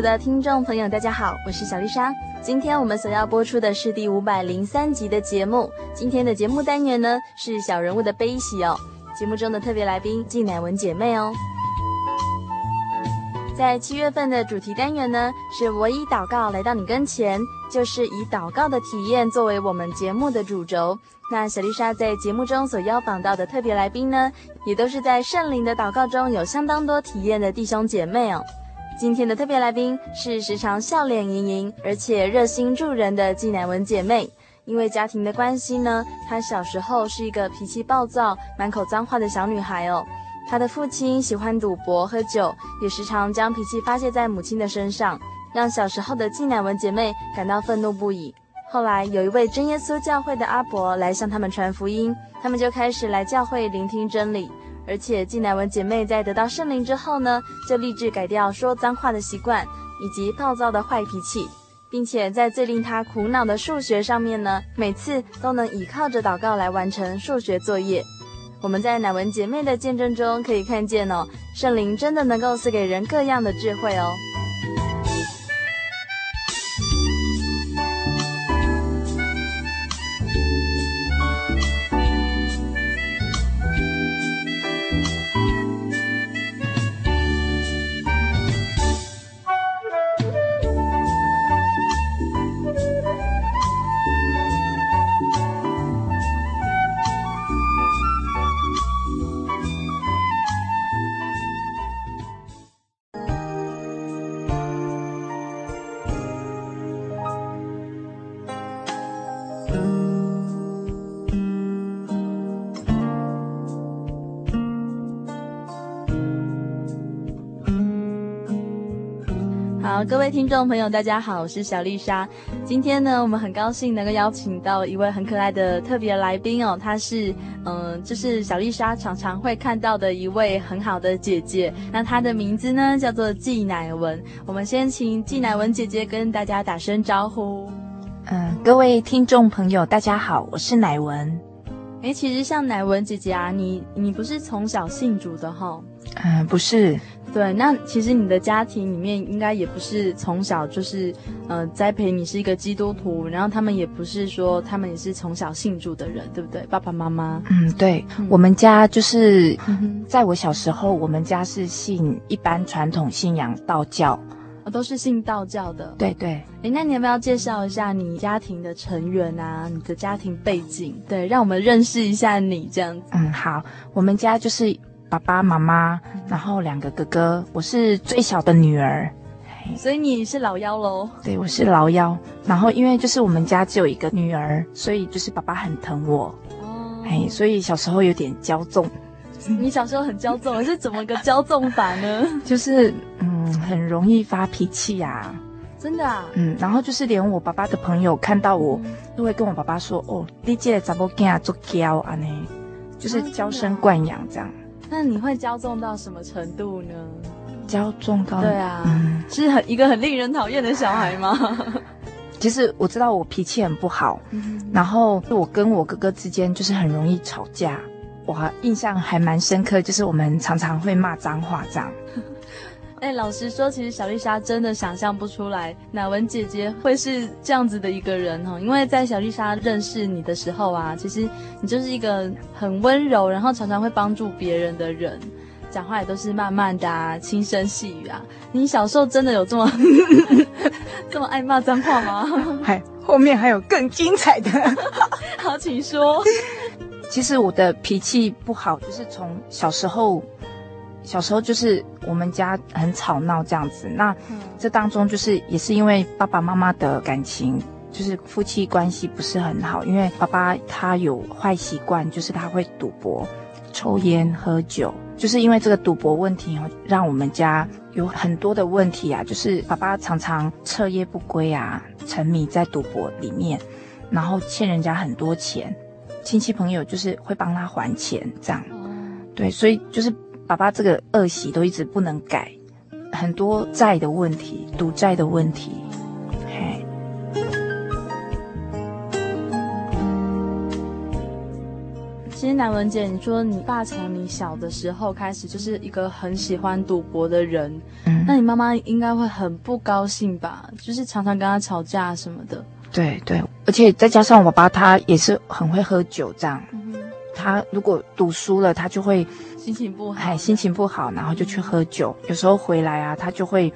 的听众朋友，大家好，我是小丽莎。今天我们所要播出的是第五百零三集的节目。今天的节目单元呢是小人物的悲喜哦。节目中的特别来宾纪乃文姐妹哦。在七月份的主题单元呢是我以祷告来到你跟前，就是以祷告的体验作为我们节目的主轴。那小丽莎在节目中所邀访到的特别来宾呢，也都是在圣灵的祷告中有相当多体验的弟兄姐妹哦。今天的特别来宾是时常笑脸盈盈，而且热心助人的纪乃文姐妹。因为家庭的关系呢，她小时候是一个脾气暴躁、满口脏话的小女孩哦。她的父亲喜欢赌博喝酒，也时常将脾气发泄在母亲的身上，让小时候的纪乃文姐妹感到愤怒不已。后来有一位真耶稣教会的阿伯来向他们传福音，他们就开始来教会聆听真理。而且继乃文姐妹在得到圣灵之后呢，就立志改掉说脏话的习惯以及暴躁的坏脾气，并且在最令她苦恼的数学上面呢，每次都能依靠着祷告来完成数学作业。我们在乃文姐妹的见证中可以看见哦，圣灵真的能够赐给人各样的智慧哦。各位听众朋友，大家好，我是小丽莎。今天呢，我们很高兴能够邀请到一位很可爱的特别来宾哦，她是嗯、呃，就是小丽莎常常会看到的一位很好的姐姐。那她的名字呢，叫做季乃文。我们先请季乃文姐姐跟大家打声招呼。嗯，各位听众朋友，大家好，我是乃文。诶，其实像乃文姐姐啊，你你不是从小信主的哈、哦？嗯，不是。对，那其实你的家庭里面应该也不是从小就是，呃，栽培你是一个基督徒，然后他们也不是说他们也是从小信主的人，对不对？爸爸妈妈。嗯，对，嗯、我们家就是，在我小时候，我们家是信一般传统信仰道教，哦，都是信道教的。对对。诶，那你要不要介绍一下你家庭的成员啊？你的家庭背景？对，让我们认识一下你这样子。嗯，好，我们家就是。爸爸妈妈，然后两个哥哥，我是最小的女儿，所以你是老幺喽？对，我是老幺。然后因为就是我们家只有一个女儿，所以就是爸爸很疼我，哦，哎，所以小时候有点骄纵。你小时候很骄纵，是怎么个骄纵法呢？就是嗯，很容易发脾气呀。真的啊？嗯，然后就是连我爸爸的朋友看到我，都会跟我爸爸说：“哦，你这个查某囝做娇啊呢，就是娇生惯养这样。”那你会骄纵到什么程度呢？骄纵到对啊，嗯、是很一个很令人讨厌的小孩吗？其实我知道我脾气很不好，嗯、然后我跟我哥哥之间就是很容易吵架。我印象还蛮深刻，就是我们常常会骂脏话这样。哎，老实说，其实小丽莎真的想象不出来乃文姐姐会是这样子的一个人哈，因为在小丽莎认识你的时候啊，其实你就是一个很温柔，然后常常会帮助别人的人，讲话也都是慢慢的啊，轻声细语啊。你小时候真的有这么 这么爱骂脏话吗？还后面还有更精彩的，好，请说。其实我的脾气不好，就是从小时候。小时候就是我们家很吵闹这样子，那这当中就是也是因为爸爸妈妈的感情，就是夫妻关系不是很好，因为爸爸他有坏习惯，就是他会赌博、抽烟、喝酒，就是因为这个赌博问题哦，让我们家有很多的问题啊，就是爸爸常常彻夜不归啊，沉迷在赌博里面，然后欠人家很多钱，亲戚朋友就是会帮他还钱这样，对，所以就是。爸爸这个恶习都一直不能改，很多债的问题，赌债的问题。嘿，其实南文姐，你说你爸从你小的时候开始就是一个很喜欢赌博的人，嗯，那你妈妈应该会很不高兴吧？就是常常跟他吵架什么的。对对，而且再加上我爸爸他也是很会喝酒，这样，嗯，他如果赌输了，他就会。心情不好，哎，心情不好，然后就去喝酒。有时候回来啊，他就会，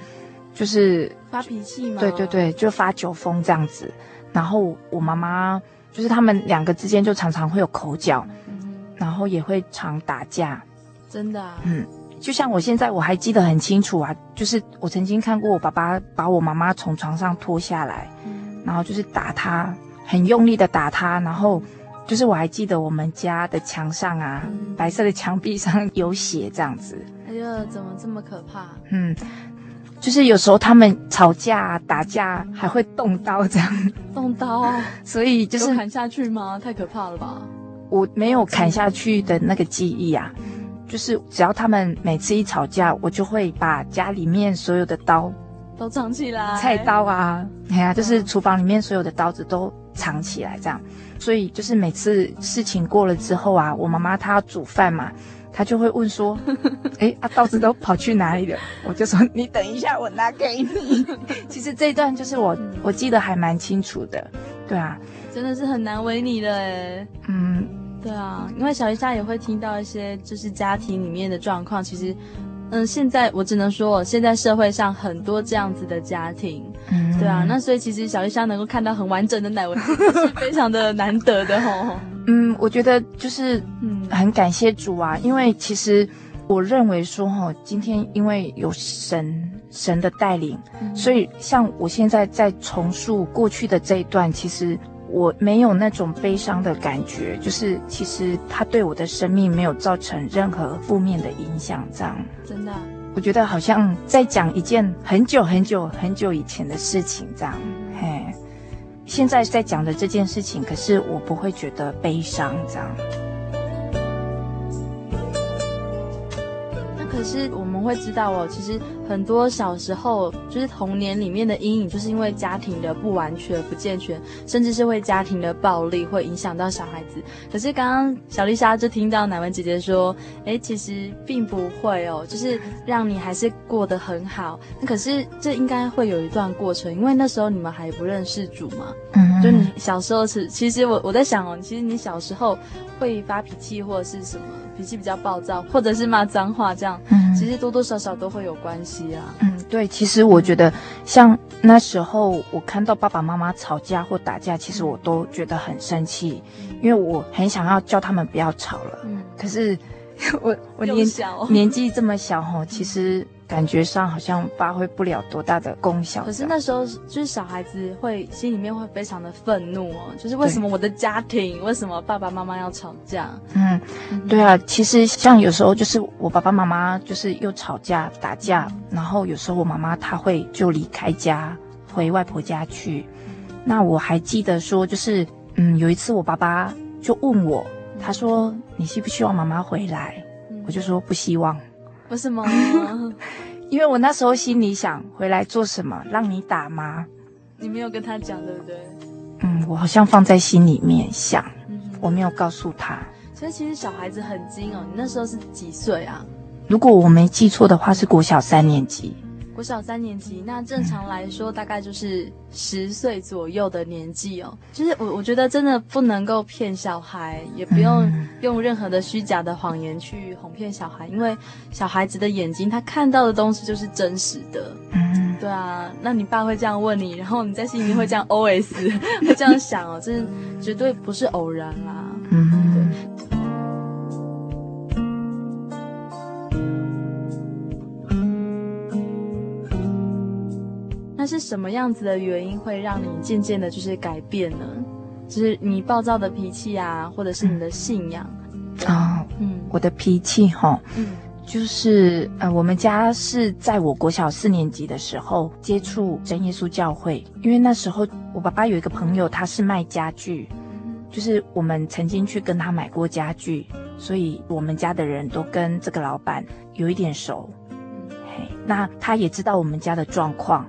就是发脾气嘛。对对对，就发酒疯这样子。然后我妈妈就是他们两个之间就常常会有口角，嗯，然后也会常打架。真的啊？嗯，就像我现在我还记得很清楚啊，就是我曾经看过我爸爸把我妈妈从床上拖下来，嗯，然后就是打她，很用力的打她，然后。就是我还记得我们家的墙上啊，嗯、白色的墙壁上有血这样子。哎呀，怎么这么可怕？嗯，就是有时候他们吵架打架还会动刀这样。动刀？所以就是砍下去吗？太可怕了吧！我没有砍下去的那个记忆啊。就是只要他们每次一吵架，我就会把家里面所有的刀都藏起来，菜刀啊，哎呀，就是厨房里面所有的刀子都藏起来这样。所以就是每次事情过了之后啊，我妈妈她要煮饭嘛，她就会问说：“ 哎，啊刀子都跑去哪里了？”我就说：“你等一下，我拿给你。”其实这一段就是我我记得还蛮清楚的，对啊，真的是很难为你的哎。嗯，对啊，因为小鱼虾也会听到一些就是家庭里面的状况，其实。嗯，现在我只能说，现在社会上很多这样子的家庭，嗯，对啊，那所以其实小丽莎能够看到很完整的奶文，是非常的难得的吼。嗯，我觉得就是，嗯，很感谢主啊，因为其实我认为说，哈，今天因为有神神的带领，嗯，所以像我现在在重述过去的这一段，其实。我没有那种悲伤的感觉，就是其实他对我的生命没有造成任何负面的影响，这样。真的，我觉得好像在讲一件很久很久很久以前的事情，这样。嘿，现在在讲的这件事情，可是我不会觉得悲伤，这样。那可是我们会知道哦，其实很多小时候就是童年里面的阴影，就是因为家庭的不完全、不健全，甚至是会家庭的暴力会影响到小孩子。可是刚刚小丽莎就听到乃文姐姐说，哎，其实并不会哦，就是让你还是过得很好。那可是这应该会有一段过程，因为那时候你们还不认识主嘛。嗯，就你小时候是，其实我我在想哦，其实你小时候会发脾气或者是什么？脾气比较暴躁，或者是骂脏话，这样，嗯，其实多多多少少都会有关系啊。嗯，对，其实我觉得，像那时候我看到爸爸妈妈吵架或打架，其实我都觉得很生气，因为我很想要叫他们不要吵了。嗯，可是 我我年年纪这么小吼，其实。感觉上好像发挥不了多大的功效。可是那时候就是小孩子会心里面会非常的愤怒哦，就是为什么我的家庭，为什么爸爸妈妈要吵架？嗯，对啊，其实像有时候就是我爸爸妈妈就是又吵架打架，然后有时候我妈妈她会就离开家回外婆家去。那我还记得说就是嗯有一次我爸爸就问我，他说你希不希望妈妈回来？我就说不希望。为什么？因为我那时候心里想，回来做什么？让你打吗？你没有跟他讲，对不对？嗯，我好像放在心里面想，嗯、我没有告诉他。所以其实小孩子很精哦。你那时候是几岁啊？如果我没记错的话，是国小三年级。国小三年级，那正常来说大概就是十岁左右的年纪哦。就是我我觉得真的不能够骗小孩，也不用用任何的虚假的谎言去哄骗小孩，因为小孩子的眼睛他看到的东西就是真实的。嗯，对啊。那你爸会这样问你，然后你在心里会这样 OS，会这样想哦，这绝对不是偶然啦。嗯，对。是什么样子的原因会让你渐渐的，就是改变呢？就是你暴躁的脾气啊，或者是你的信仰啊？嗯，我的脾气哈，嗯，就是呃，我们家是在我国小四年级的时候接触真耶稣教会，因为那时候我爸爸有一个朋友，他是卖家具，就是我们曾经去跟他买过家具，所以我们家的人都跟这个老板有一点熟。嘿，那他也知道我们家的状况。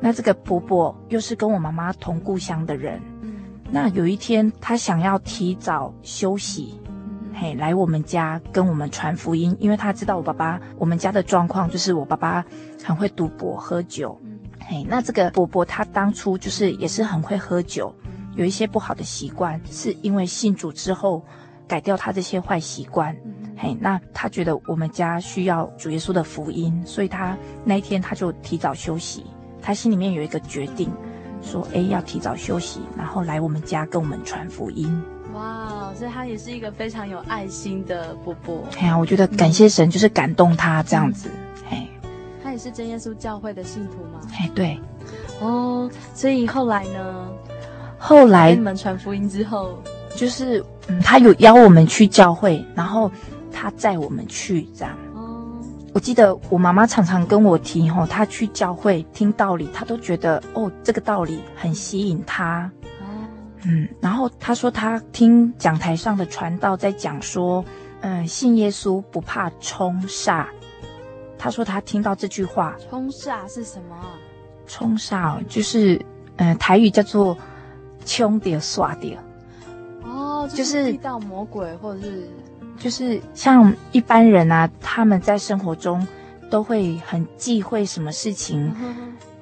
那这个伯伯又是跟我妈妈同故乡的人，嗯，那有一天他想要提早休息，嗯、嘿，来我们家跟我们传福音，因为他知道我爸爸我们家的状况，就是我爸爸很会赌博喝酒，嗯、嘿，那这个伯伯他当初就是也是很会喝酒，有一些不好的习惯，是因为信主之后改掉他这些坏习惯，嗯、嘿，那他觉得我们家需要主耶稣的福音，所以他那一天他就提早休息。他心里面有一个决定，说：“哎，要提早休息，然后来我们家跟我们传福音。”哇，所以他也是一个非常有爱心的伯伯。哎呀，我觉得感谢神，就是感动他这样子。哎、嗯，他也是真耶稣教会的信徒吗？哎，对。哦，所以后来呢？后来你们传福音之后，就是、嗯、他有邀我们去教会，然后他载我们去这样。我记得我妈妈常常跟我提吼，她去教会听道理，她都觉得哦，这个道理很吸引她。嗯，然后她说她听讲台上的传道在讲说，嗯，信耶稣不怕冲煞。她说她听到这句话，冲煞是什么？冲煞就是嗯，台语叫做冲掉煞掉。哦，就是遇到魔鬼或者是。就是像一般人啊，他们在生活中都会很忌讳什么事情，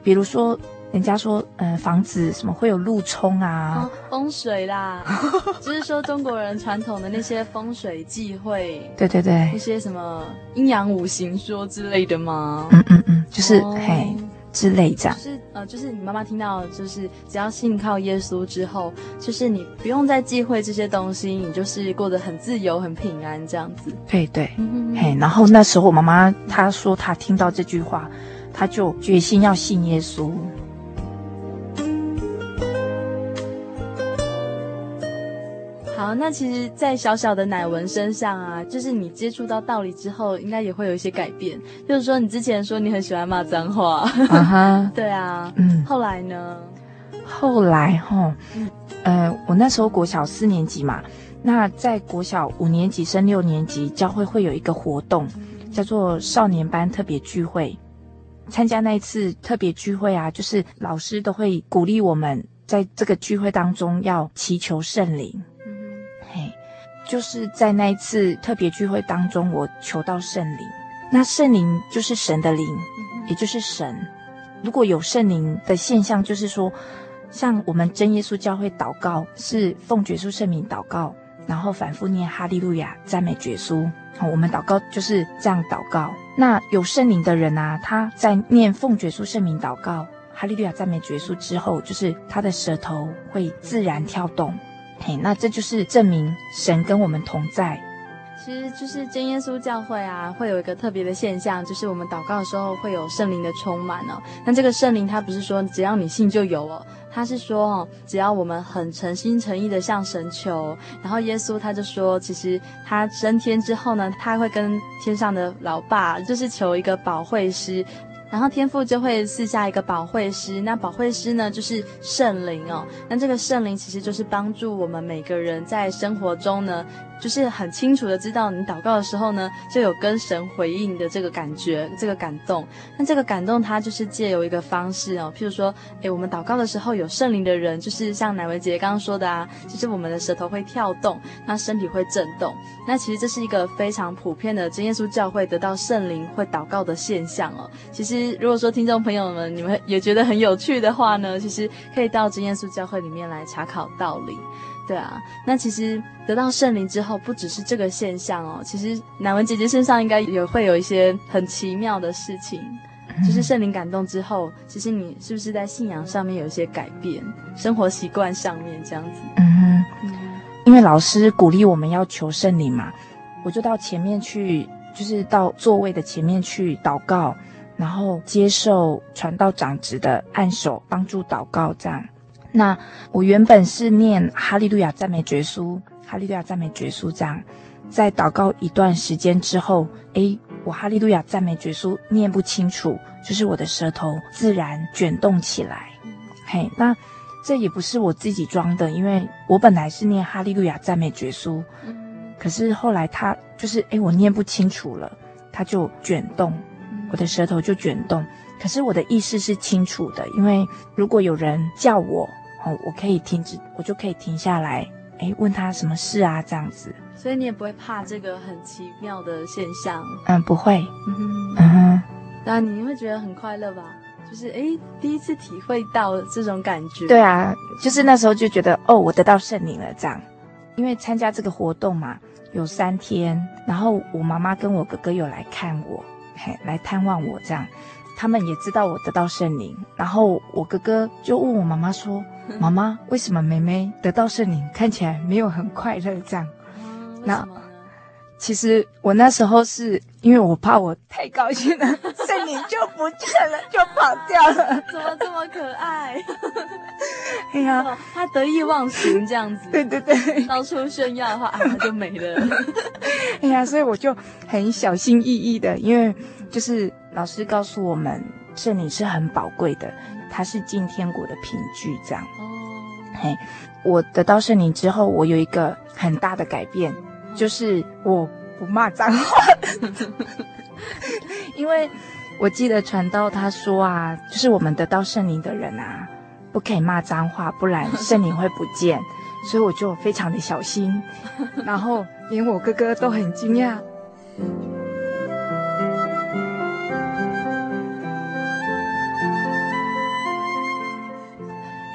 比如说人家说，呃，房子什么会有路冲啊，哦，风水啦，就是说中国人传统的那些风水忌讳，对对对，那些什么阴阳五行说之类的吗？嗯嗯嗯，就是、哦、嘿。之类这样，就是呃，就是你妈妈听到，就是只要信靠耶稣之后，就是你不用再忌讳这些东西，你就是过得很自由、很平安这样子。对对，嗯、嘿，然后那时候我妈妈她说她听到这句话，她就决心要信耶稣。好，那其实，在小小的乃文身上啊，就是你接触到道理之后，应该也会有一些改变。就是说，你之前说你很喜欢骂脏话，啊哈，对啊，嗯，后来呢？后来哈，嗯，呃，我那时候国小四年级嘛，那在国小五年级升六年级，教会会有一个活动，叫做少年班特别聚会。参加那一次特别聚会啊，就是老师都会鼓励我们在这个聚会当中要祈求圣灵。就是在那一次特别聚会当中，我求到圣灵。那圣灵就是神的灵，也就是神。如果有圣灵的现象，就是说，像我们真耶稣教会祷告是奉耶稣圣名祷告，然后反复念哈利路亚赞美耶稣。好，我们祷告就是这样祷告。那有圣灵的人啊，他在念奉耶稣圣名祷告哈利路亚赞美耶稣之后，就是他的舌头会自然跳动。嘿，那这就是证明神跟我们同在。其实就是真耶稣教会啊，会有一个特别的现象，就是我们祷告的时候会有圣灵的充满哦。那这个圣灵，它不是说只要你信就有哦，他是说哦，只要我们很诚心诚意的向神求，然后耶稣他就说，其实他升天之后呢，他会跟天上的老爸，就是求一个保惠师。然后天父就会赐下一个保惠师，那保惠师呢就是圣灵哦，那这个圣灵其实就是帮助我们每个人在生活中呢。就是很清楚的知道，你祷告的时候呢，就有跟神回应的这个感觉，这个感动。那这个感动，它就是借由一个方式哦，譬如说，诶，我们祷告的时候有圣灵的人，就是像乃维姐刚刚说的啊，就是我们的舌头会跳动，那身体会震动。那其实这是一个非常普遍的真耶稣教会得到圣灵会祷告的现象哦。其实如果说听众朋友们你们也觉得很有趣的话呢，其实可以到真耶稣教会里面来查考道理。对啊，那其实得到圣灵之后，不只是这个现象哦。其实乃文姐姐身上应该也会有一些很奇妙的事情，嗯、就是圣灵感动之后，其实你是不是在信仰上面有一些改变，生活习惯上面这样子？嗯，因为老师鼓励我们要求圣灵嘛，我就到前面去，就是到座位的前面去祷告，然后接受传道长职的按手帮助祷告这样。那我原本是念哈利路亚赞美觉书，哈利路亚赞美觉书这样，在祷告一段时间之后，诶，我哈利路亚赞美觉书念不清楚，就是我的舌头自然卷动起来。嘿，那这也不是我自己装的，因为我本来是念哈利路亚赞美觉书，可是后来他就是诶，我念不清楚了，他就卷动，我的舌头就卷动，可是我的意识是清楚的，因为如果有人叫我。哦，我可以停止，我就可以停下来，诶，问他什么事啊？这样子，所以你也不会怕这个很奇妙的现象？嗯，不会。嗯哼，嗯哼，那你会觉得很快乐吧？就是诶，第一次体会到这种感觉。对啊，就是那时候就觉得，哦，我得到圣灵了，这样。因为参加这个活动嘛，有三天，然后我妈妈跟我哥哥有来看我，嘿，来探望我，这样。他们也知道我得到圣灵，然后我哥哥就问我妈妈说：“妈妈，为什么妹妹得到圣灵看起来没有很快乐？”这样，那其实我那时候是因为我怕我太高兴了，圣灵就不见了，就跑掉了。怎么这么可爱？哎呀，他得意忘形这样子，对对对，到处炫耀的话啊，他就没了。哎呀，所以我就很小心翼翼的，因为。就是老师告诉我们，圣灵是很宝贵的，它是进天国的凭据。这样，哦，嘿，我得到圣灵之后，我有一个很大的改变，就是我不骂脏话。因为我记得传道他说啊，就是我们得到圣灵的人啊，不可以骂脏话，不然圣灵会不见。所以我就非常的小心，然后连我哥哥都很惊讶。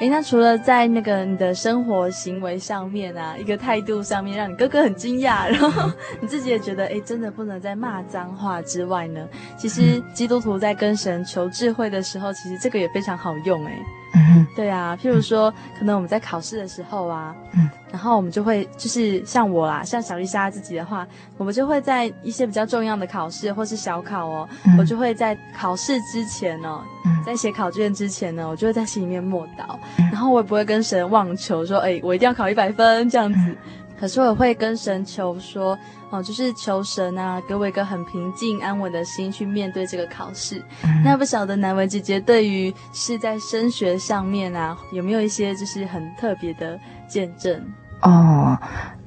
诶，那除了在那个你的生活行为上面啊，一个态度上面让你哥哥很惊讶，然后你自己也觉得诶，真的不能再骂脏话之外呢，其实基督徒在跟神求智慧的时候，其实这个也非常好用诶。嗯，对啊，譬如说，可能我们在考试的时候啊，嗯，然后我们就会就是像我啦，像小丽莎自己的话，我们就会在一些比较重要的考试或是小考哦，嗯，我就会在考试之前哦，嗯，在写考卷之前呢，我就会在心里面默祷，嗯，然后我也不会跟神妄求说，哎，我一定要考一百分这样子。嗯可是我会跟神求说，哦，就是求神啊，给我一个很平静安稳的心去面对这个考试。嗯、那不晓得南文姐姐对于是在升学上面啊，有没有一些就是很特别的见证？哦，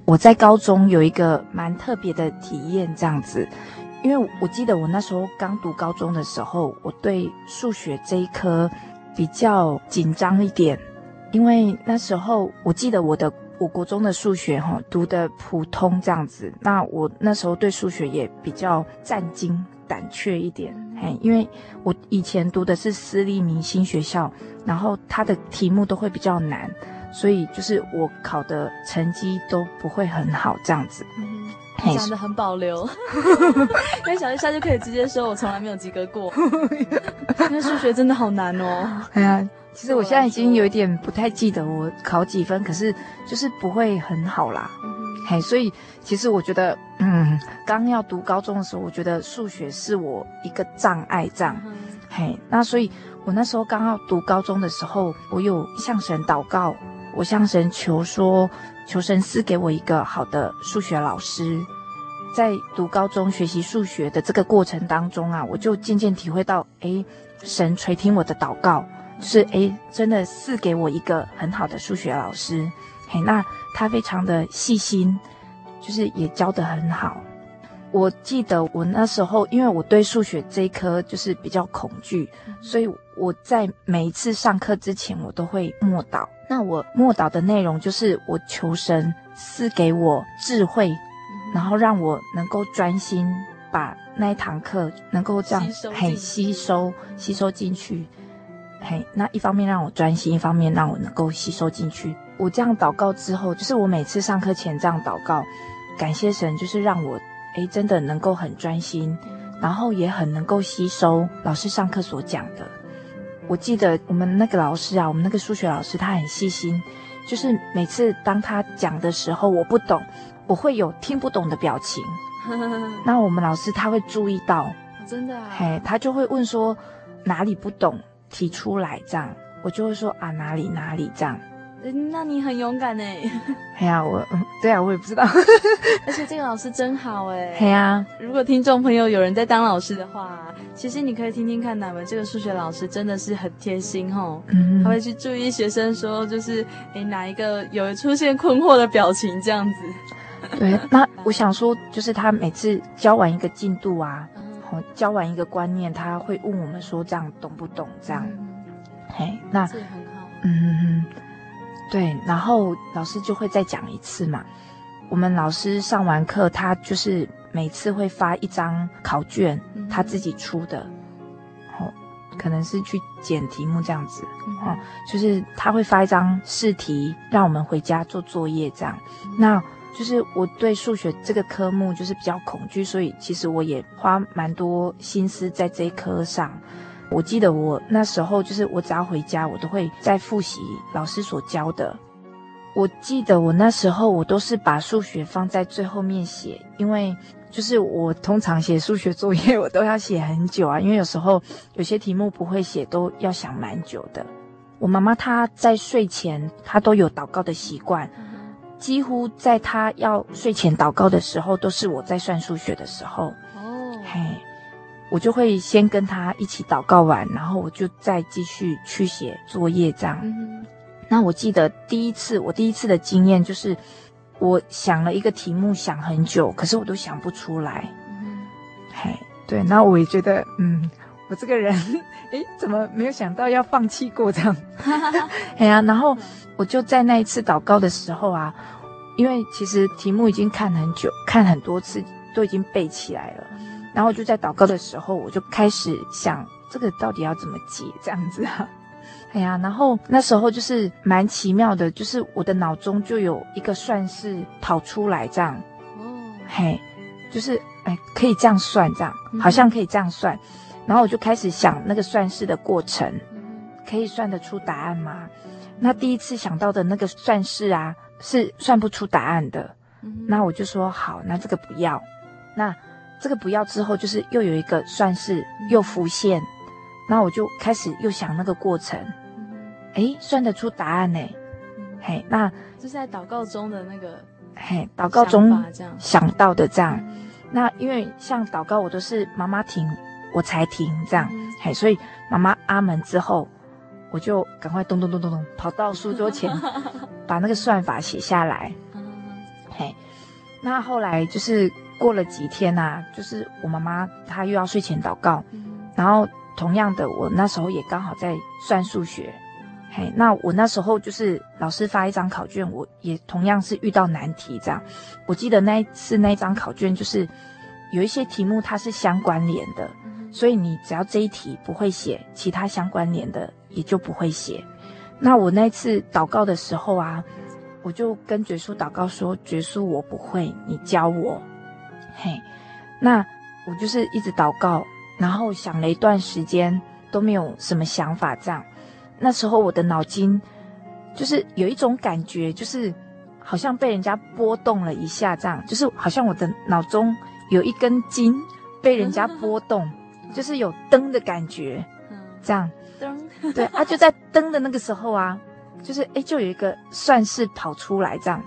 我在高中有一个蛮特别的体验，这样子，因为我记得我那时候刚读高中的时候，我对数学这一科比较紧张一点，因为那时候我记得我的。我国中的数学哈读的普通这样子，那我那时候对数学也比较战惊胆怯一点，嘿，因为我以前读的是私立明星学校，然后它的题目都会比较难，所以就是我考的成绩都不会很好这样子。嗯，讲得很保留，因为小丽莎就可以直接说我从来没有及格过，因为数学真的好难哦。哎呀。其实我现在已经有一点不太记得我考几分，可是就是不会很好啦。嗯、嘿，所以其实我觉得，嗯，刚要读高中的时候，我觉得数学是我一个障碍，这样。嗯、嘿，那所以我那时候刚要读高中的时候，我有向神祷告，我向神求说，求神赐给我一个好的数学老师。在读高中学习数学的这个过程当中啊，我就渐渐体会到，哎神垂听我的祷告，就是诶，真的是给我一个很好的数学老师。嘿，那他非常的细心，就是也教得很好。我记得我那时候，因为我对数学这一科就是比较恐惧，所以我在每一次上课之前，我都会默祷。那我默祷的内容就是我求神赐给我智慧，然后让我能够专心把那一堂课能够这样很吸收吸收进去。嘿，那一方面让我专心，一方面让我能够吸收进去。我这样祷告之后，就是我每次上课前这样祷告，感谢神，就是让我。诶，真的能够很专心，然后也很能够吸收老师上课所讲的。我记得我们那个老师啊，我们那个数学老师，他很细心，就是每次当他讲的时候，我不懂，我会有听不懂的表情。那我们老师他会注意到，真的啊，嘿，他就会问说哪里不懂，提出来这样，我就会说啊哪里哪里这样。那你很勇敢哎！哎呀，我嗯，对啊，我也不知道。而且这个老师真好哎！对啊，如果听众朋友有人在当老师的话，其实你可以听听看，哪位这个数学老师真的是很贴心哦。嗯，他会去注意学生说，就是哎哪一个有出现困惑的表情这样子。对，那我想说，就是他每次教完一个进度啊，嗯，教完一个观念，他会问我们说这样懂不懂？这样，嗯，嘿，那很好。嗯嗯嗯。对，然后老师就会再讲一次嘛。我们老师上完课，他就是每次会发一张考卷，嗯、他自己出的，哦，可能是去捡题目这样子，哦，就是他会发一张试题，让我们回家做作业这样。那就是我对数学这个科目就是比较恐惧，所以其实我也花蛮多心思在这一科上。我记得我那时候就是，我只要回家，我都会再复习老师所教的。我记得我那时候，我都是把数学放在最后面写，因为就是我通常写数学作业，我都要写很久啊，因为有时候有些题目不会写，都要想蛮久的。我妈妈她在睡前，她都有祷告的习惯，几乎在他要睡前祷告的时候，都是我在算数学的时候。哦，嘿。我就会先跟他一起祷告完，然后我就再继续去写作业这样。嗯、那我记得第一次，我第一次的经验就是，我想了一个题目想很久，可是我都想不出来。嗯、嘿，对，那我也觉得，嗯，我这个人，诶，怎么没有想到要放弃过这样？哎呀，然后我就在那一次祷告的时候啊，因为其实题目已经看很久，看很多次，都已经背起来了。然后就在祷告的时候，我就开始想这个到底要怎么解这样子啊？哎呀，然后那时候就是蛮奇妙的，就是我的脑中就有一个算式跑出来这样。哦，嘿，就是哎可以这样算这样，好像可以这样算。然后我就开始想那个算式的过程，可以算得出答案吗？那第一次想到的那个算式啊，是算不出答案的。那我就说好，那这个不要。那这个不要之后，就是又有一个算式又浮现，那我就开始又想那个过程，哎，算得出答案呢，嘿，那就是在祷告中的那个，嘿，祷告中想到的这样，那因为像祷告，我都是妈妈停我才停这样，嘿，所以妈妈阿门之后，我就赶快咚咚咚咚咚跑到书桌前，把那个算法写下来，嘿，那后来就是。过了几天呐、啊，就是我妈妈她又要睡前祷告，嗯、然后同样的，我那时候也刚好在算数学，嘿，那我那时候就是老师发一张考卷，我也同样是遇到难题这样。我记得那一次那张考卷就是有一些题目它是相关联的，嗯、所以你只要这一题不会写，其他相关联的也就不会写。那我那次祷告的时候啊，我就跟觉书祷告说：“觉书我不会，你教我。”嘿，那我就是一直祷告，然后想了一段时间都没有什么想法。这样，那时候我的脑筋就是有一种感觉，就是好像被人家拨动了一下，这样，就是好像我的脑中有一根筋被人家拨动，就是有灯的感觉。这样，灯，对啊，就在灯的那个时候啊，就是哎，就有一个算式跑出来，这样，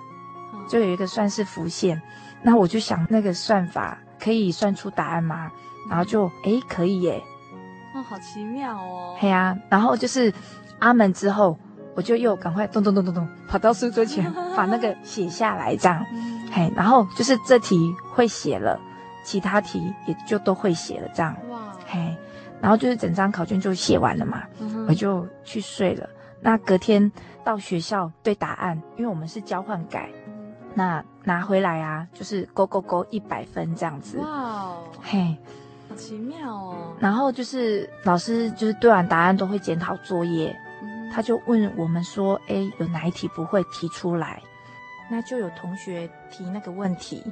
就有一个算式浮现。那我就想，那个算法可以算出答案吗？然后就，哎，可以耶。哦，好奇妙哦。嘿呀、啊，然后就是阿门之后，我就又赶快咚咚咚咚咚跑到书桌前，把那个写下来，这样。嘿，然后就是这题会写了，其他题也就都会写了，这样。哇。嘿，然后就是整张考卷就写完了嘛，嗯、我就去睡了。那隔天到学校对答案，因为我们是交换改，那拿回来啊，就是勾勾勾一百分这样子。哇哦，嘿，好奇妙哦。然后就是老师就是对完答案都会检讨作业，嗯、他就问我们说：“哎，有哪一题不会提出来？”那就有同学提那个问题，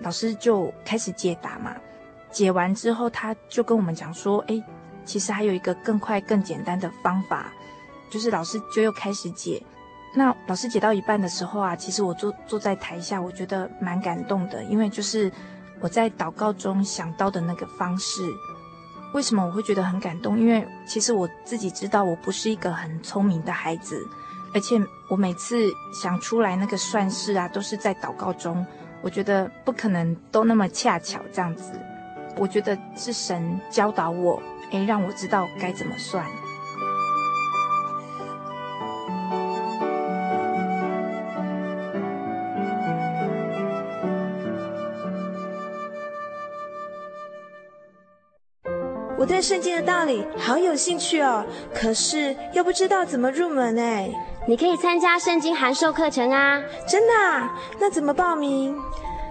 老师就开始解答嘛。解完之后，他就跟我们讲说：“哎，其实还有一个更快、更简单的方法。”就是老师就又开始解，那老师解到一半的时候啊，其实我坐坐在台下，我觉得蛮感动的，因为就是我在祷告中想到的那个方式。为什么我会觉得很感动？因为其实我自己知道我不是一个很聪明的孩子，而且我每次想出来那个算式啊，都是在祷告中，我觉得不可能都那么恰巧这样子。我觉得是神教导我，诶，让我知道该怎么算。我对圣经的道理好有兴趣哦，可是又不知道怎么入门哎。你可以参加圣经函授课程啊！真的啊？那怎么报名？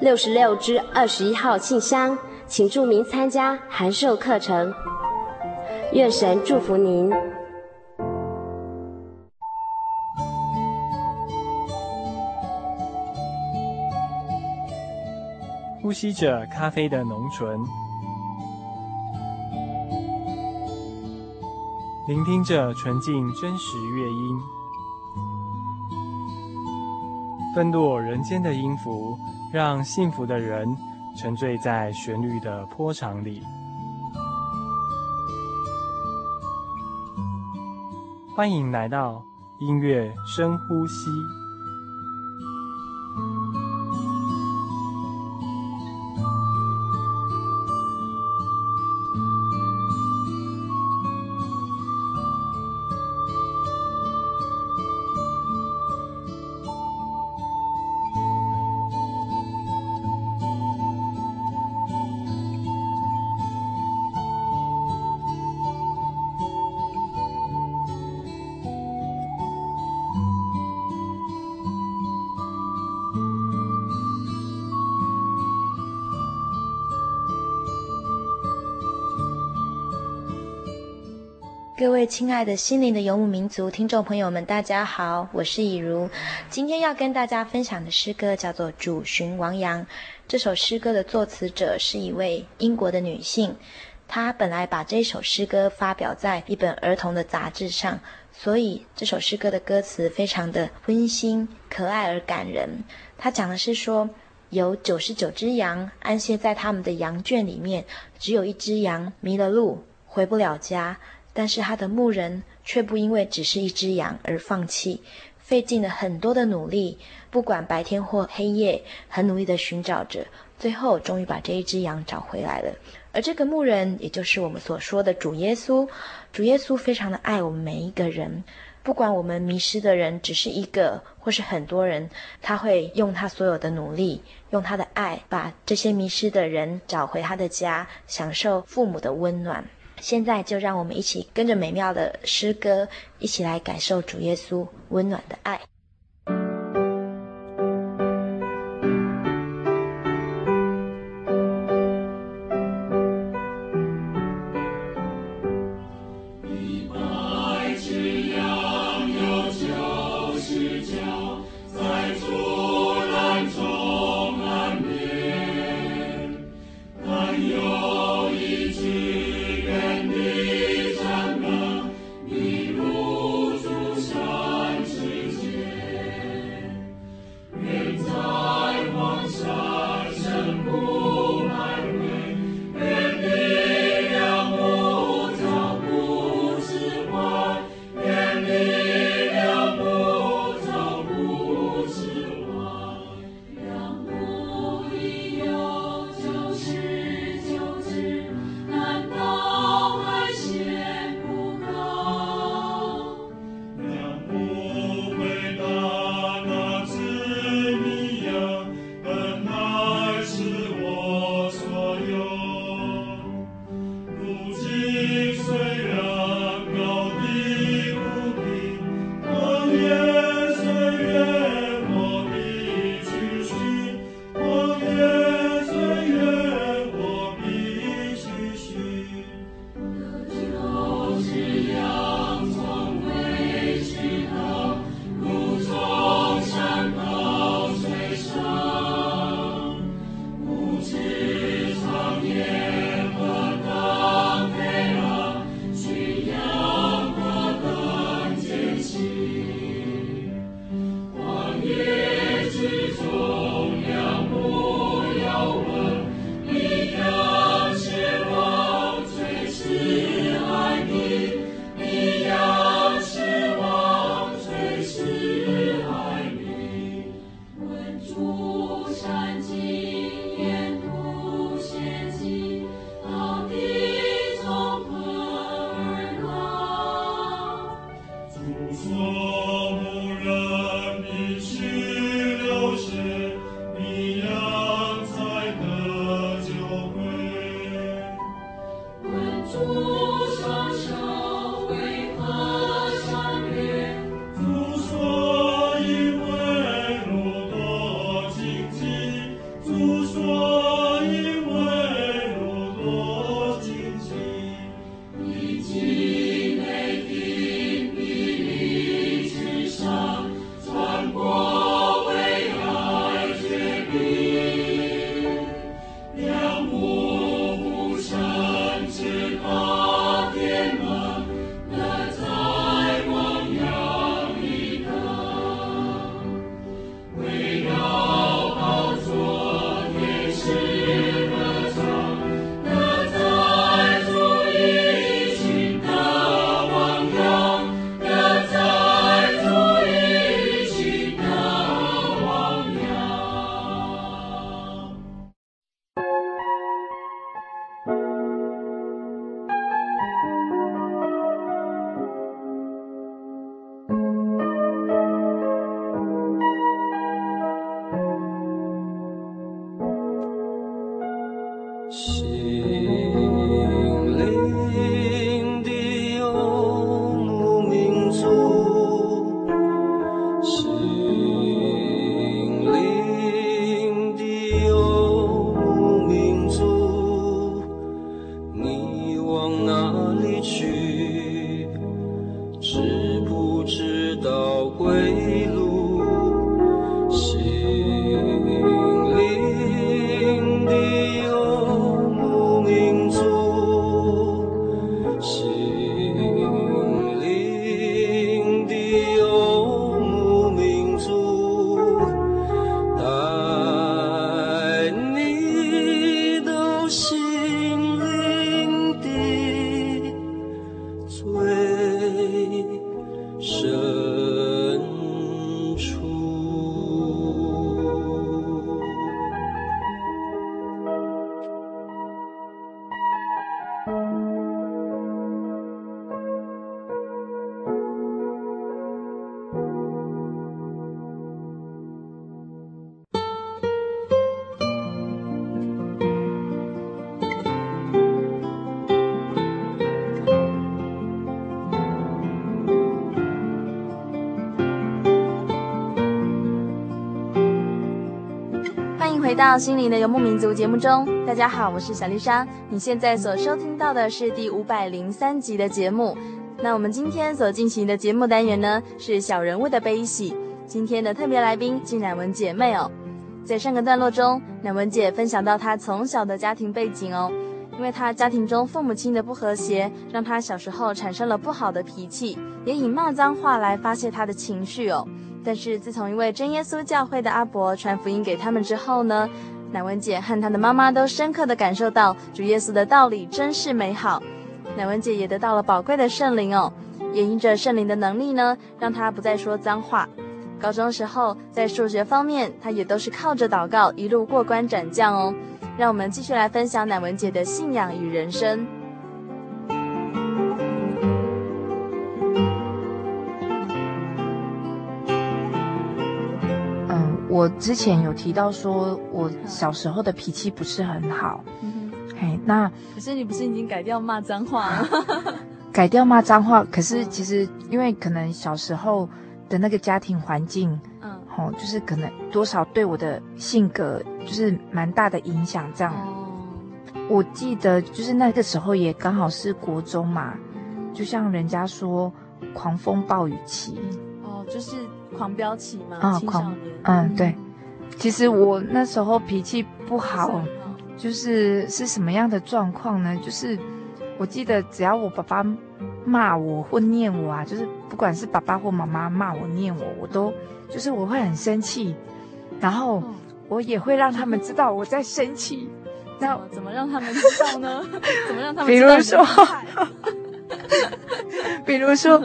六十六支二十一号信箱，请注明参加函授课程。愿神祝福您。呼吸着咖啡的浓醇。聆听着纯净真实乐音，纷落人间的音符，让幸福的人沉醉在旋律的波长里。欢迎来到音乐深呼吸。亲爱的心灵的游牧民族听众朋友们，大家好，我是以如。今天要跟大家分享的诗歌叫做《主寻亡羊》。这首诗歌的作词者是一位英国的女性，她本来把这首诗歌发表在一本儿童的杂志上，所以这首诗歌的歌词非常的温馨、可爱而感人。她讲的是说，有九十九只羊安歇在他们的羊圈里面，只有一只羊迷了路，回不了家。但是他的牧人却不因为只是一只羊而放弃，费尽了很多的努力，不管白天或黑夜，很努力地寻找着，最后终于把这一只羊找回来了。而这个牧人，也就是我们所说的主耶稣，主耶稣非常的爱我们每一个人，不管我们迷失的人只是一个或是很多人，他会用他所有的努力，用他的爱，把这些迷失的人找回他的家，享受父母的温暖。现在就让我们一起跟着美妙的诗歌，一起来感受主耶稣温暖的爱。到《心灵的游牧民族》节目中，大家好，我是小丽莎。你现在所收听到的是第五百零三集的节目。那我们今天所进行的节目单元呢，是小人物的悲喜。今天的特别来宾是乃文姐妹哦。在上个段落中，乃文姐分享到她从小的家庭背景哦，因为她家庭中父母亲的不和谐，让她小时候产生了不好的脾气，也以骂脏话来发泄她的情绪哦。但是自从一位真耶稣教会的阿伯传福音给他们之后呢，乃文姐和她的妈妈都深刻的感受到主耶稣的道理真是美好。乃文姐也得到了宝贵的圣灵哦，也因着圣灵的能力呢，让她不再说脏话。高中时候，在数学方面，她也都是靠着祷告一路过关斩将哦。让我们继续来分享乃文姐的信仰与人生。我之前有提到说，我小时候的脾气不是很好。嗯哼，嘿，那可是你不是已经改掉骂脏话了？改掉骂脏话，可是其实因为可能小时候。的那个家庭环境，嗯，哦，就是可能多少对我的性格就是蛮大的影响，这样。哦，我记得就是那个时候也刚好是国中嘛，就像人家说狂风暴雨期，哦，就是狂飙期嘛，啊，狂，嗯，对。其实我那时候脾气不好，就是是什么样的状况呢？就是我记得只要我爸爸。骂我或念我啊，就是不管是爸爸或妈妈骂我念我，我都就是我会很生气，然后我也会让他们知道我在生气。那怎么让他们知道呢？怎么让他们知道？比如说，比如说，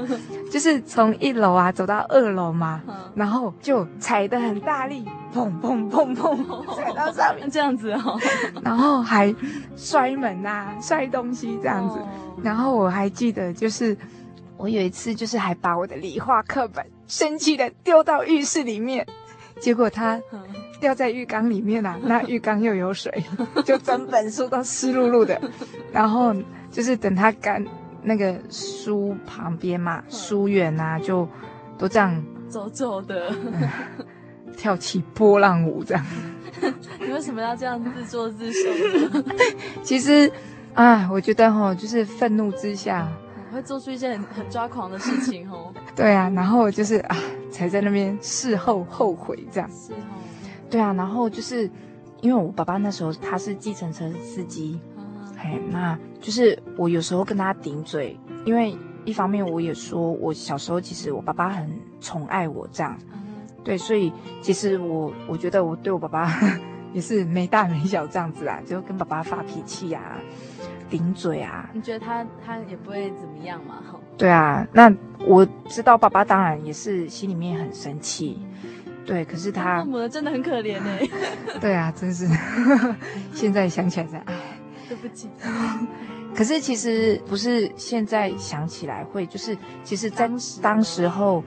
就是从一楼啊走到二楼嘛，然后就踩得很大力，砰砰砰砰，踩到上面。这样子哦，然后还摔门啊，摔东西这样子。然后我还记得，就是我有一次，就是还把我的理化课本生气的丢到浴室里面，结果它掉在浴缸里面啊，那浴缸又有水，就整本书都湿漉漉的。然后就是等它干，那个书旁边嘛，书远啊，就都这样走走的，跳起波浪舞这样。你为什么要这样自作自受？其实。啊，我觉得吼，就是愤怒之下，会做出一些很很抓狂的事情哦。对啊，然后就是啊，才在那边事后后悔这样。事后。对啊，然后就是因为我爸爸那时候他是计程车司机，嘿，那就是我有时候跟他顶嘴，因为一方面我也说我小时候其实我爸爸很宠爱我这样，对，所以其实我我觉得我对我爸爸 也是没大没小这样子啊，就跟爸爸发脾气呀、啊。顶嘴啊！你觉得他他也不会怎么样嘛？对啊，那我知道爸爸当然也是心里面很生气，对，可是他父母真的很可怜哎。对啊，真是，现在想起来在哎，对不起。可是其实不是现在想起来会，就是其实在当时候，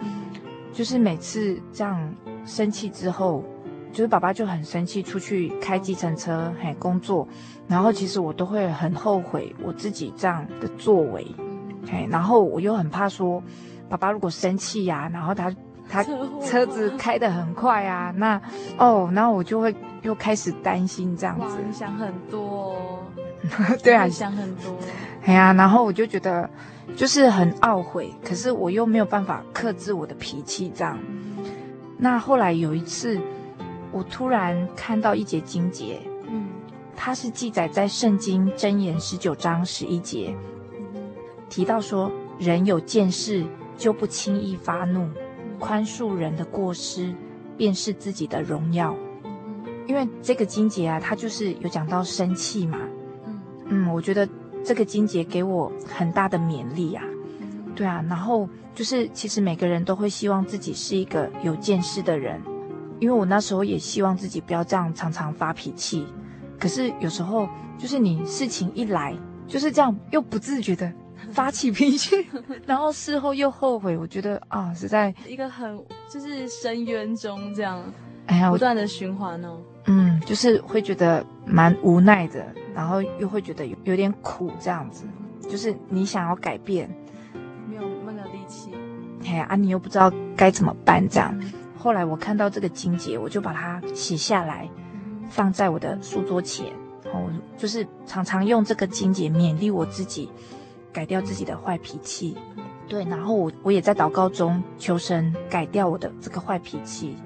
就是每次这样生气之后。就是爸爸就很生气，出去开计程车，嘿，工作，然后其实我都会很后悔我自己这样的作为，嘿，然后我又很怕说，爸爸如果生气呀、啊，然后他他车子开得很快啊，那哦，然后我就会又开始担心这样子，想很多，对啊，想很多，哎呀，然后我就觉得就是很懊悔，可是我又没有办法克制我的脾气这样，那后来有一次。我突然看到一节经节，嗯，它是记载在圣经箴言十九章十一节，提到说，人有见识就不轻易发怒，宽恕人的过失，便是自己的荣耀。因为这个经节啊，它就是有讲到生气嘛，嗯嗯，我觉得这个金姐给我很大的勉励啊，对啊，然后就是其实每个人都会希望自己是一个有见识的人。因为我那时候也希望自己不要这样常常发脾气，可是有时候就是你事情一来就是这样，又不自觉的发起脾气，然后事后又后悔。我觉得啊，实在一个很就是深渊中这样，哎呀，不断的循环哦。嗯，就是会觉得蛮无奈的，然后又会觉得有有点苦这样子，就是你想要改变，没有那个力气，哎呀，啊，你又不知道该怎么办这样。后来我看到这个金节，我就把它写下来。放在我的书桌前，哦，就是常常用这个经节勉励我自己，改掉自己的坏脾气。对，然后我我也在祷告中求神改掉我的这个坏脾气。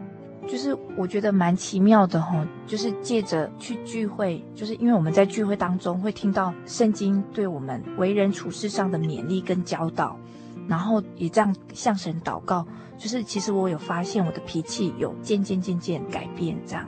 就是我觉得蛮奇妙的哈，就是借着去聚会，就是因为我们在聚会当中会听到圣经对我们为人处事上的勉励跟教导，然后也这样向神祷告，就是其实我有发现我的脾气有渐渐渐渐改变这样。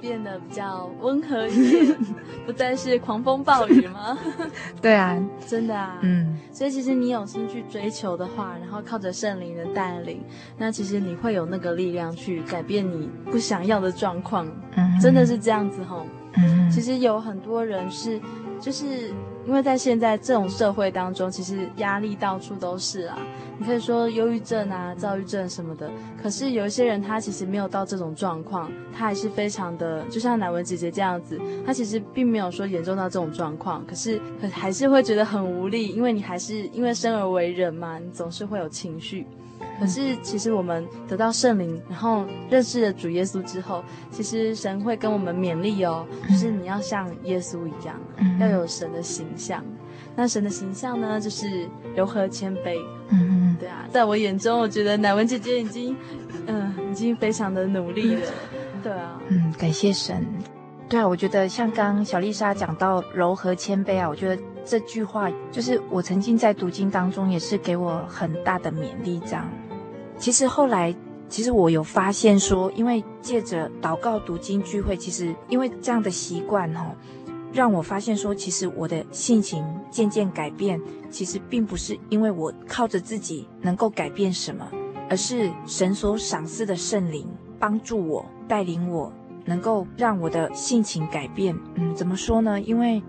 变得比较温和一点，不再是狂风暴雨吗？对啊，真的啊，嗯。所以其实你有心去追求的话，然后靠着圣灵的带领，那其实你会有那个力量去改变你不想要的状况。嗯，真的是这样子吼。嗯，其实有很多人是，就是。因为在现在这种社会当中，其实压力到处都是啊。你可以说忧郁症啊、躁郁症什么的。可是有一些人，他其实没有到这种状况，他还是非常的，就像乃文姐姐这样子，他其实并没有说严重到这种状况。可是，可还是会觉得很无力，因为你还是因为生而为人嘛，你总是会有情绪。可是，其实我们得到圣灵，然后认识了主耶稣之后，其实神会跟我们勉励哦，就是你要像耶稣一样，要有神的形象。那神的形象呢，就是柔和谦卑。嗯，对啊，在我眼中，我觉得乃文姐姐已经，嗯，已经非常的努力了。对啊，嗯，感谢神。对啊，我觉得像刚刚小丽莎讲到柔和谦卑啊，我觉得这句话就是我曾经在读经当中也是给我很大的勉励，这样。其实后来，其实我有发现说，因为借着祷告、读经、聚会，其实因为这样的习惯哈，让我发现说，其实我的性情渐渐改变。其实并不是因为我靠着自己能够改变什么，而是神所赏赐的圣灵帮助我、带领我，能够让我的性情改变。嗯，怎么说呢？因为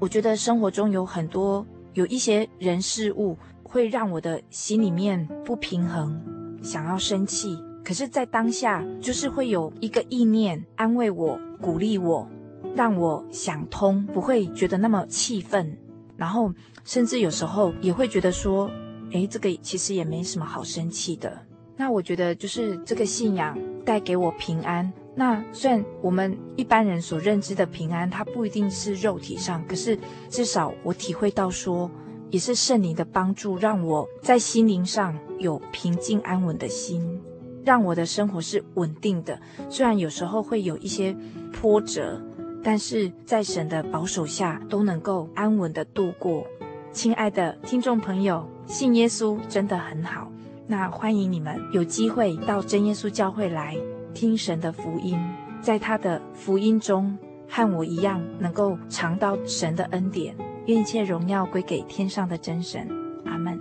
我觉得生活中有很多有一些人事物会让我的心里面不平衡。想要生气，可是，在当下就是会有一个意念安慰我、鼓励我，让我想通，不会觉得那么气愤。然后，甚至有时候也会觉得说，诶，这个其实也没什么好生气的。那我觉得，就是这个信仰带给我平安。那虽然我们一般人所认知的平安，它不一定是肉体上，可是至少我体会到说。也是圣灵的帮助，让我在心灵上有平静安稳的心，让我的生活是稳定的。虽然有时候会有一些波折，但是在神的保守下都能够安稳的度过。亲爱的听众朋友，信耶稣真的很好。那欢迎你们有机会到真耶稣教会来听神的福音，在他的福音中和我一样，能够尝到神的恩典。愿一切荣耀归给天上的真神，阿门。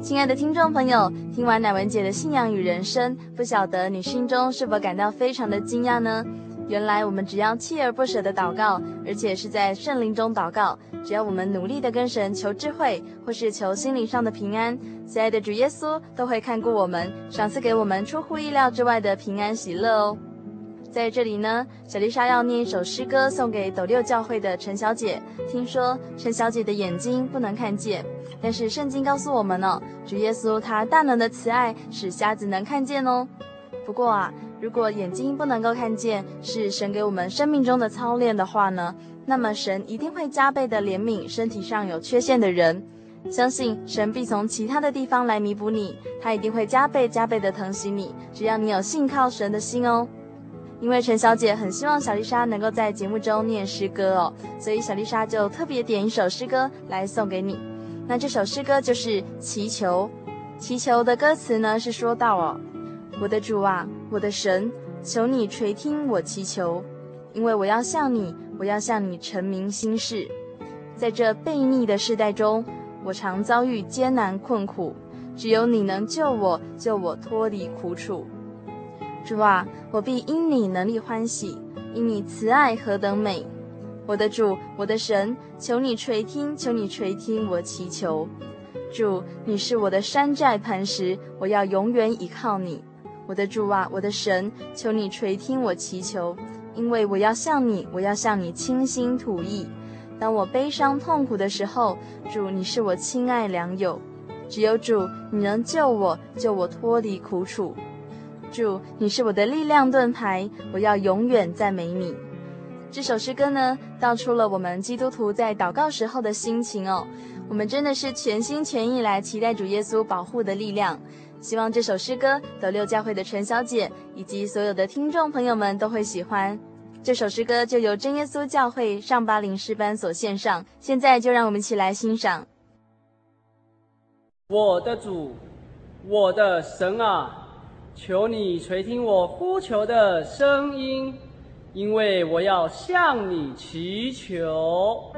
亲爱的听众朋友，听完乃文姐的信仰与人生，不晓得你心中是否感到非常的惊讶呢？原来我们只要锲而不舍的祷告，而且是在圣灵中祷告。只要我们努力的跟神求智慧，或是求心灵上的平安，慈爱的主耶稣都会看顾我们，赏赐给我们出乎意料之外的平安喜乐哦。在这里呢，小丽莎要念一首诗歌送给斗六教会的陈小姐。听说陈小姐的眼睛不能看见，但是圣经告诉我们哦，主耶稣他大能的慈爱使瞎子能看见哦。不过啊。如果眼睛不能够看见，是神给我们生命中的操练的话呢，那么神一定会加倍的怜悯身体上有缺陷的人。相信神必从其他的地方来弥补你，他一定会加倍加倍的疼惜你。只要你有信靠神的心哦。因为陈小姐很希望小丽莎能够在节目中念诗歌哦，所以小丽莎就特别点一首诗歌来送给你。那这首诗歌就是《祈求》，祈求的歌词呢是说到哦。我的主啊，我的神，求你垂听我祈求，因为我要向你，我要向你陈明心事。在这悖逆的世代中，我常遭遇艰难困苦，只有你能救我，救我脱离苦楚。主啊，我必因你能力欢喜，因你慈爱何等美。我的主，我的神，求你垂听，求你垂听我祈求。主，你是我的山寨磐石，我要永远倚靠你。我的主啊，我的神，求你垂听我祈求，因为我要向你，我要向你倾心吐意。当我悲伤痛苦的时候，主，你是我亲爱良友。只有主，你能救我，救我脱离苦楚。主，你是我的力量盾牌，我要永远赞美你。这首诗歌呢，道出了我们基督徒在祷告时候的心情哦。我们真的是全心全意来期待主耶稣保护的力量。希望这首诗歌，得六教会的陈小姐以及所有的听众朋友们都会喜欢。这首诗歌就由真耶稣教会上巴林诗班所献上，现在就让我们一起来欣赏。我的主，我的神啊，求你垂听我呼求的声音，因为我要向你祈求。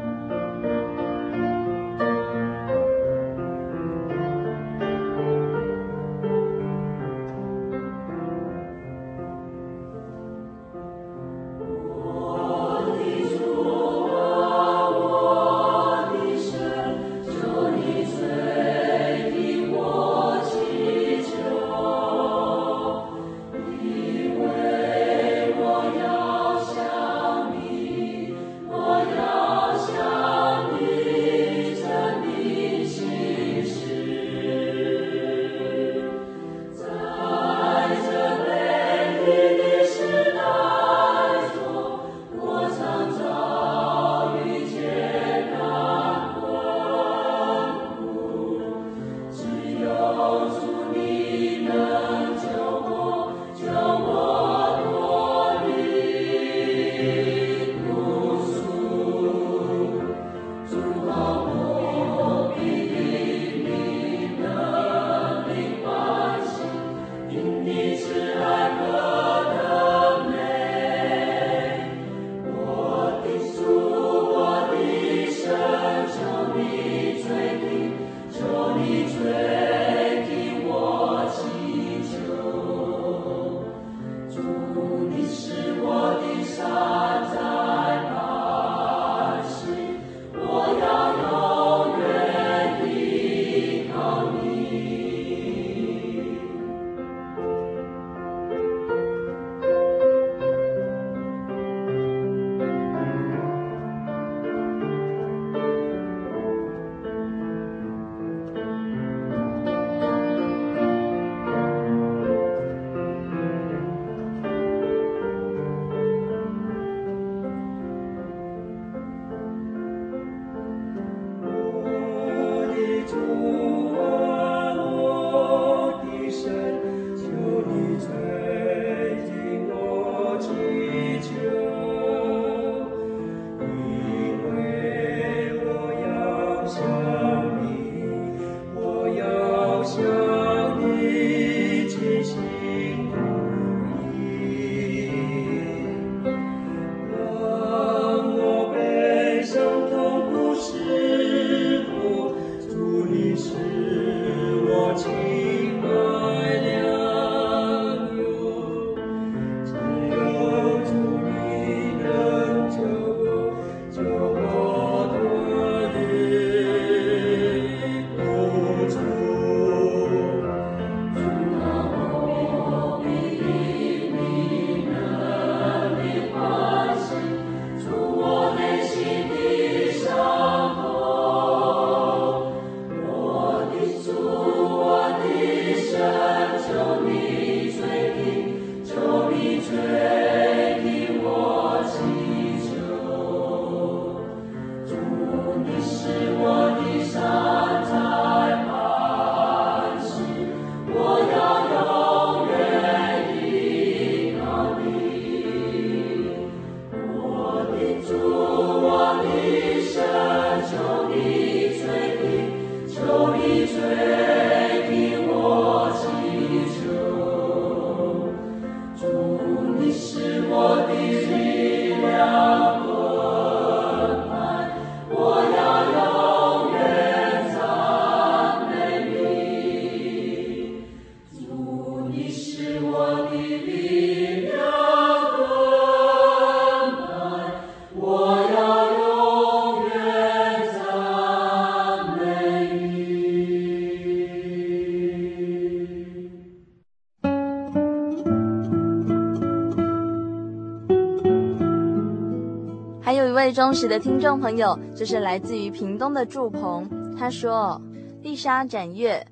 忠实的听众朋友，就是来自于屏东的祝鹏。他说：“丽莎展月，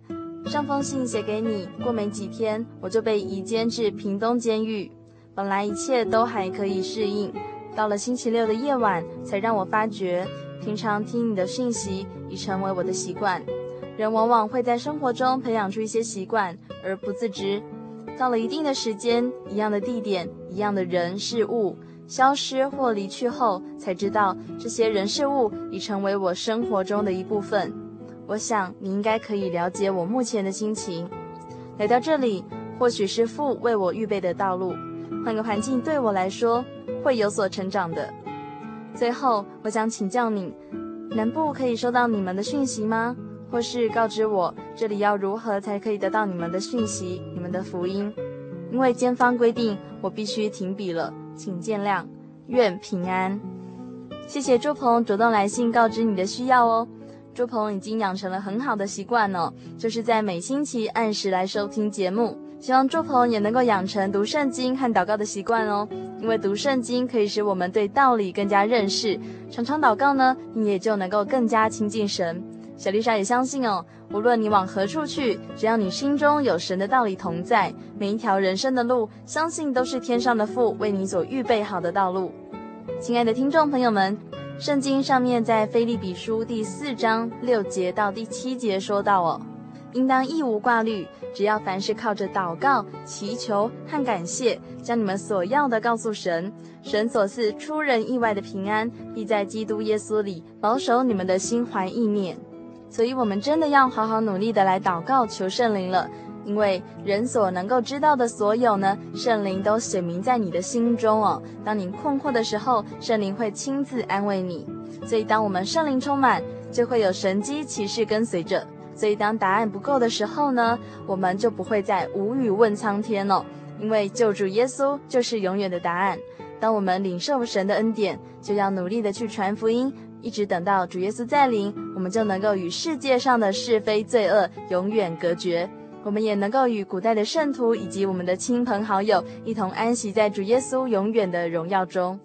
上封信写给你，过没几天我就被移监至屏东监狱。本来一切都还可以适应，到了星期六的夜晚，才让我发觉，平常听你的讯息已成为我的习惯。人往往会在生活中培养出一些习惯，而不自知。到了一定的时间，一样的地点，一样的人事物。”消失或离去后，才知道这些人事物已成为我生活中的一部分。我想你应该可以了解我目前的心情。来到这里，或许是父为我预备的道路。换个环境对我来说会有所成长的。最后，我想请教你，南部可以收到你们的讯息吗？或是告知我这里要如何才可以得到你们的讯息、你们的福音？因为监方规定，我必须停笔了。请见谅，愿平安。谢谢朱鹏主动来信告知你的需要哦。朱鹏已经养成了很好的习惯哦，就是在每星期按时来收听节目。希望朱鹏也能够养成读圣经和祷告的习惯哦，因为读圣经可以使我们对道理更加认识。常常祷告呢，你也就能够更加亲近神。小丽莎也相信哦，无论你往何处去，只要你心中有神的道理同在，每一条人生的路，相信都是天上的父为你所预备好的道路。亲爱的听众朋友们，圣经上面在腓利比书第四章六节到第七节说到哦，应当一无挂虑，只要凡事靠着祷告、祈求和感谢，将你们所要的告诉神，神所赐出人意外的平安，必在基督耶稣里保守你们的心怀意念。所以，我们真的要好好努力的来祷告求圣灵了，因为人所能够知道的所有呢，圣灵都写明在你的心中哦。当你困惑的时候，圣灵会亲自安慰你。所以，当我们圣灵充满，就会有神迹奇事跟随着。所以，当答案不够的时候呢，我们就不会再无语问苍天哦，因为救主耶稣就是永远的答案。当我们领受神的恩典，就要努力的去传福音。一直等到主耶稣再临，我们就能够与世界上的是非罪恶永远隔绝。我们也能够与古代的圣徒以及我们的亲朋好友一同安息在主耶稣永远的荣耀中。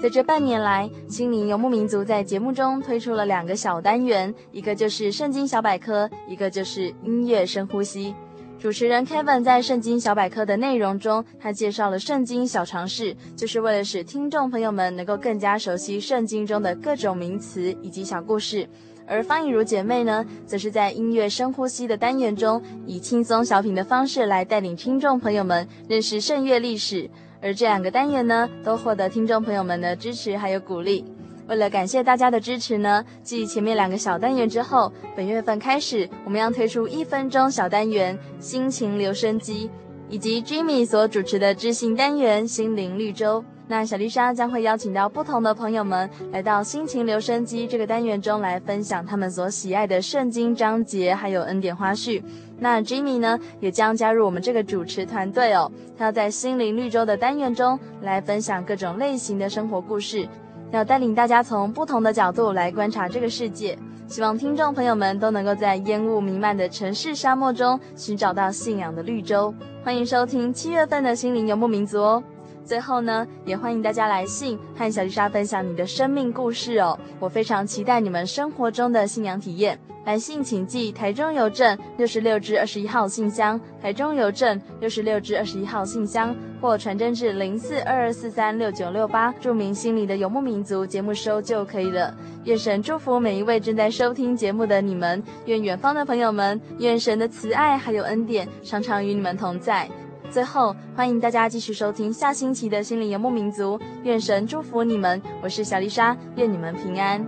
在这半年来，心灵游牧民族在节目中推出了两个小单元，一个就是圣经小百科，一个就是音乐深呼吸。主持人 Kevin 在圣经小百科的内容中，他介绍了圣经小常识，就是为了使听众朋友们能够更加熟悉圣经中的各种名词以及小故事。而方以如姐妹呢，则是在音乐深呼吸的单元中，以轻松小品的方式来带领听众朋友们认识圣乐历史。而这两个单元呢，都获得听众朋友们的支持还有鼓励。为了感谢大家的支持呢，继前面两个小单元之后，本月份开始，我们要推出一分钟小单元《心情留声机》，以及 Jimmy 所主持的知性单元《心灵绿洲》。那小丽莎将会邀请到不同的朋友们来到《心情留声机》这个单元中来分享他们所喜爱的圣经章节，还有恩典花絮。那 Jimmy 呢，也将加入我们这个主持团队哦，他要在《心灵绿洲》的单元中来分享各种类型的生活故事。要带领大家从不同的角度来观察这个世界，希望听众朋友们都能够在烟雾弥漫的城市沙漠中寻找到信仰的绿洲。欢迎收听七月份的心灵游牧民族哦。最后呢，也欢迎大家来信和小丽莎分享你的生命故事哦，我非常期待你们生活中的信仰体验。来信请寄台中邮政六十六至二十一号信箱，台中邮政六十六至二十一号信箱，或传真至零四二二四三六九六八，注明心里的游牧民族节目收就可以了。愿神祝福每一位正在收听节目的你们，愿远方的朋友们，愿神的慈爱还有恩典常常与你们同在。最后，欢迎大家继续收听下星期的心灵游牧民族，愿神祝福你们。我是小丽莎，愿你们平安。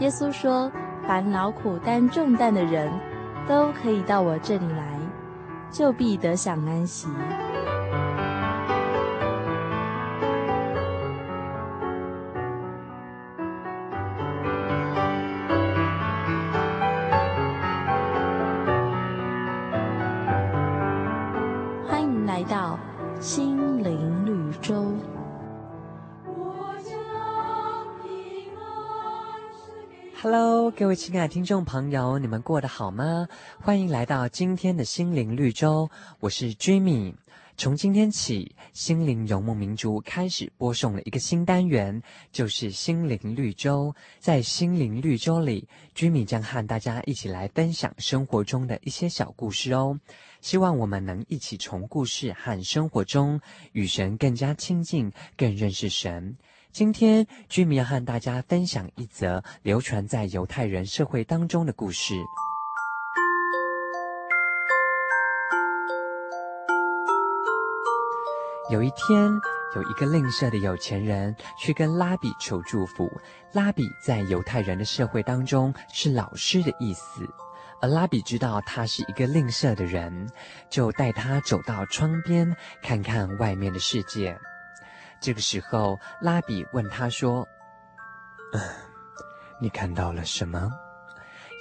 耶稣说：“凡劳苦担重担的人，都可以到我这里来，就必得享安息。”各位亲爱的听众朋友，你们过得好吗？欢迎来到今天的心灵绿洲，我是 Jimmy。从今天起，心灵游牧民族开始播送了一个新单元，就是心灵绿洲。在心灵绿洲里，Jimmy 将和大家一起来分享生活中的一些小故事哦。希望我们能一起从故事和生活中与神更加亲近，更认识神。今天居民要和大家分享一则流传在犹太人社会当中的故事。有一天，有一个吝啬的有钱人去跟拉比求祝福。拉比在犹太人的社会当中是老师的意思，而拉比知道他是一个吝啬的人，就带他走到窗边，看看外面的世界。这个时候，拉比问他说：“嗯，你看到了什么？”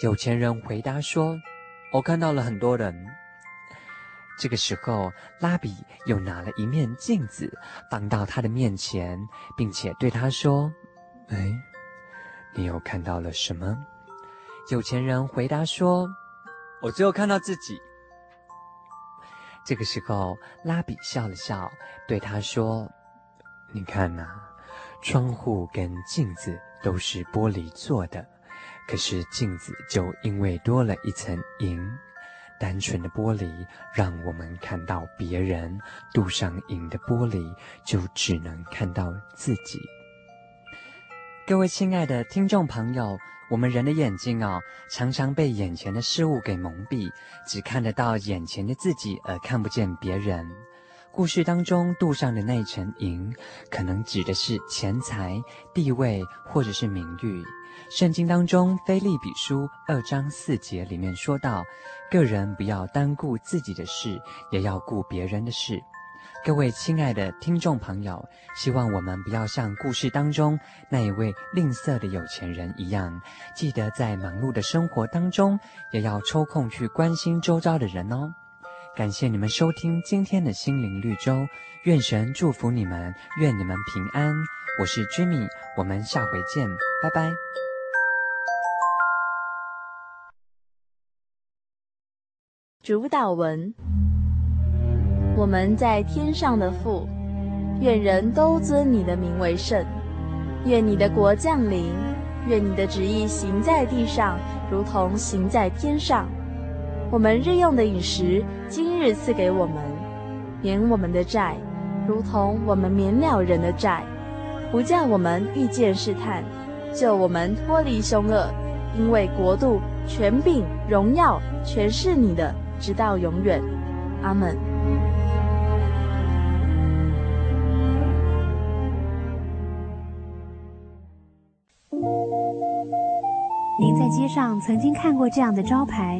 有钱人回答说：“我看到了很多人。”这个时候，拉比又拿了一面镜子放到他的面前，并且对他说：“哎，你又看到了什么？”有钱人回答说：“我只有看到自己。”这个时候，拉比笑了笑，对他说。你看呐，窗户跟镜子都是玻璃做的，可是镜子就因为多了一层银，单纯的玻璃让我们看到别人，镀上银的玻璃就只能看到自己。各位亲爱的听众朋友，我们人的眼睛哦，常常被眼前的事物给蒙蔽，只看得到眼前的自己，而看不见别人。故事当中镀上的那一层银，可能指的是钱财、地位，或者是名誉。圣经当中《腓立比书》二章四节里面说到：“个人不要单顾自己的事，也要顾别人的事。”各位亲爱的听众朋友，希望我们不要像故事当中那一位吝啬的有钱人一样，记得在忙碌的生活当中，也要抽空去关心周遭的人哦。感谢你们收听今天的心灵绿洲，愿神祝福你们，愿你们平安。我是 Jimmy，我们下回见，拜拜。主祷文：我们在天上的父，愿人都尊你的名为圣，愿你的国降临，愿你的旨意行在地上，如同行在天上。我们日用的饮食，今日赐给我们，免我们的债，如同我们免了人的债，不叫我们遇见试探，救我们脱离凶恶，因为国度、权柄、荣耀，全是你的，直到永远。阿门。您在街上曾经看过这样的招牌？